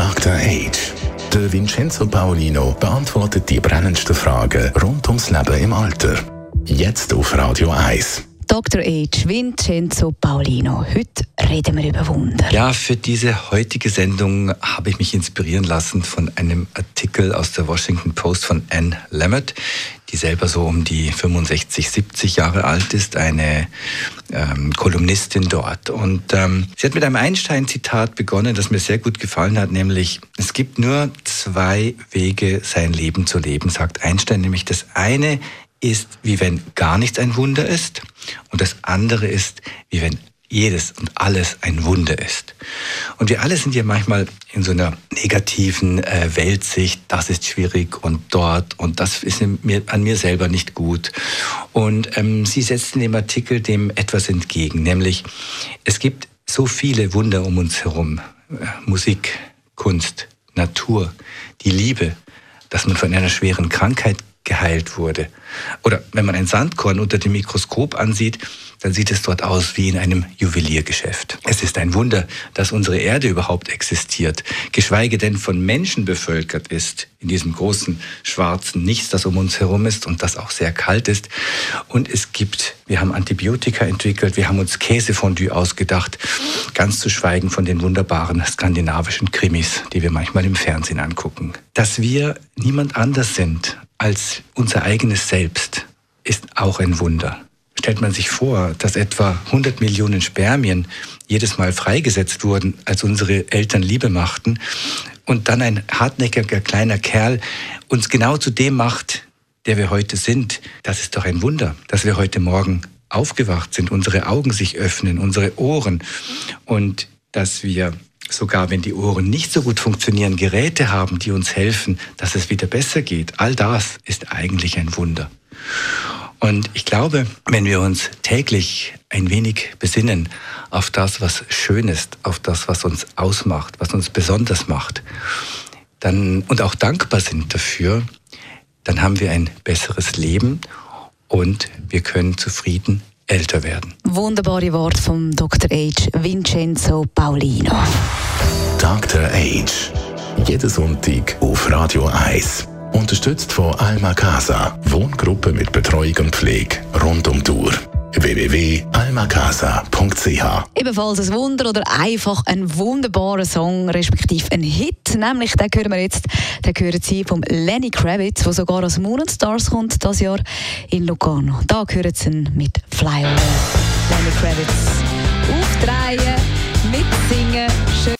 Dr. Age. Der Vincenzo Paolino beantwortet die brennendsten Fragen rund ums Leben im Alter. Jetzt auf Radio 1. Dr. H. Vincenzo Paolino. Heute reden wir über Wunder. Ja, für diese heutige Sendung habe ich mich inspirieren lassen von einem Artikel aus der Washington Post von Anne Lamott, die selber so um die 65, 70 Jahre alt ist, eine ähm, Kolumnistin dort. Und ähm, sie hat mit einem Einstein-Zitat begonnen, das mir sehr gut gefallen hat, nämlich, es gibt nur zwei Wege, sein Leben zu leben, sagt Einstein, nämlich das eine ist, wie wenn gar nichts ein Wunder ist. Und das andere ist, wie wenn jedes und alles ein Wunder ist. Und wir alle sind ja manchmal in so einer negativen äh, Weltsicht, das ist schwierig und dort und das ist mir, an mir selber nicht gut. Und ähm, sie setzt in dem Artikel dem etwas entgegen, nämlich es gibt so viele Wunder um uns herum. Äh, Musik, Kunst, Natur, die Liebe, dass man von einer schweren Krankheit geheilt wurde. Oder wenn man ein Sandkorn unter dem Mikroskop ansieht, dann sieht es dort aus wie in einem Juweliergeschäft. Es ist ein Wunder, dass unsere Erde überhaupt existiert, geschweige denn von Menschen bevölkert ist, in diesem großen schwarzen Nichts, das um uns herum ist und das auch sehr kalt ist. Und es gibt, wir haben Antibiotika entwickelt, wir haben uns Käsefondue ausgedacht, ganz zu schweigen von den wunderbaren skandinavischen Krimis, die wir manchmal im Fernsehen angucken. Dass wir niemand anders sind als unser eigenes Selbst ist auch ein Wunder. Stellt man sich vor, dass etwa 100 Millionen Spermien jedes Mal freigesetzt wurden, als unsere Eltern Liebe machten, und dann ein hartnäckiger kleiner Kerl uns genau zu dem macht, der wir heute sind, das ist doch ein Wunder, dass wir heute Morgen aufgewacht sind, unsere Augen sich öffnen, unsere Ohren und dass wir sogar wenn die Ohren nicht so gut funktionieren, Geräte haben, die uns helfen, dass es wieder besser geht. All das ist eigentlich ein Wunder. Und ich glaube, wenn wir uns täglich ein wenig besinnen auf das, was schön ist, auf das, was uns ausmacht, was uns besonders macht, dann, und auch dankbar sind dafür, dann haben wir ein besseres Leben und wir können zufrieden älter werden. Wunderbare Wort vom Dr. H. Vincenzo Paulino. Dr. H. Jeden Sonntag auf Radio 1. Unterstützt von Alma Casa. Wohngruppe mit Betreuung und Pflege rund um die Uhr www.almacasa.ch Ebenfalls ein Wunder oder einfach ein wunderbarer Song, respektive ein Hit. Nämlich, den hören wir jetzt, den hören Sie vom Lenny Kravitz, der sogar aus Moon Stars kommt, das Jahr in Locarno. Da hören Sie ihn mit Fly. Lenny Kravitz. Aufdrehen, mitsingen, schön.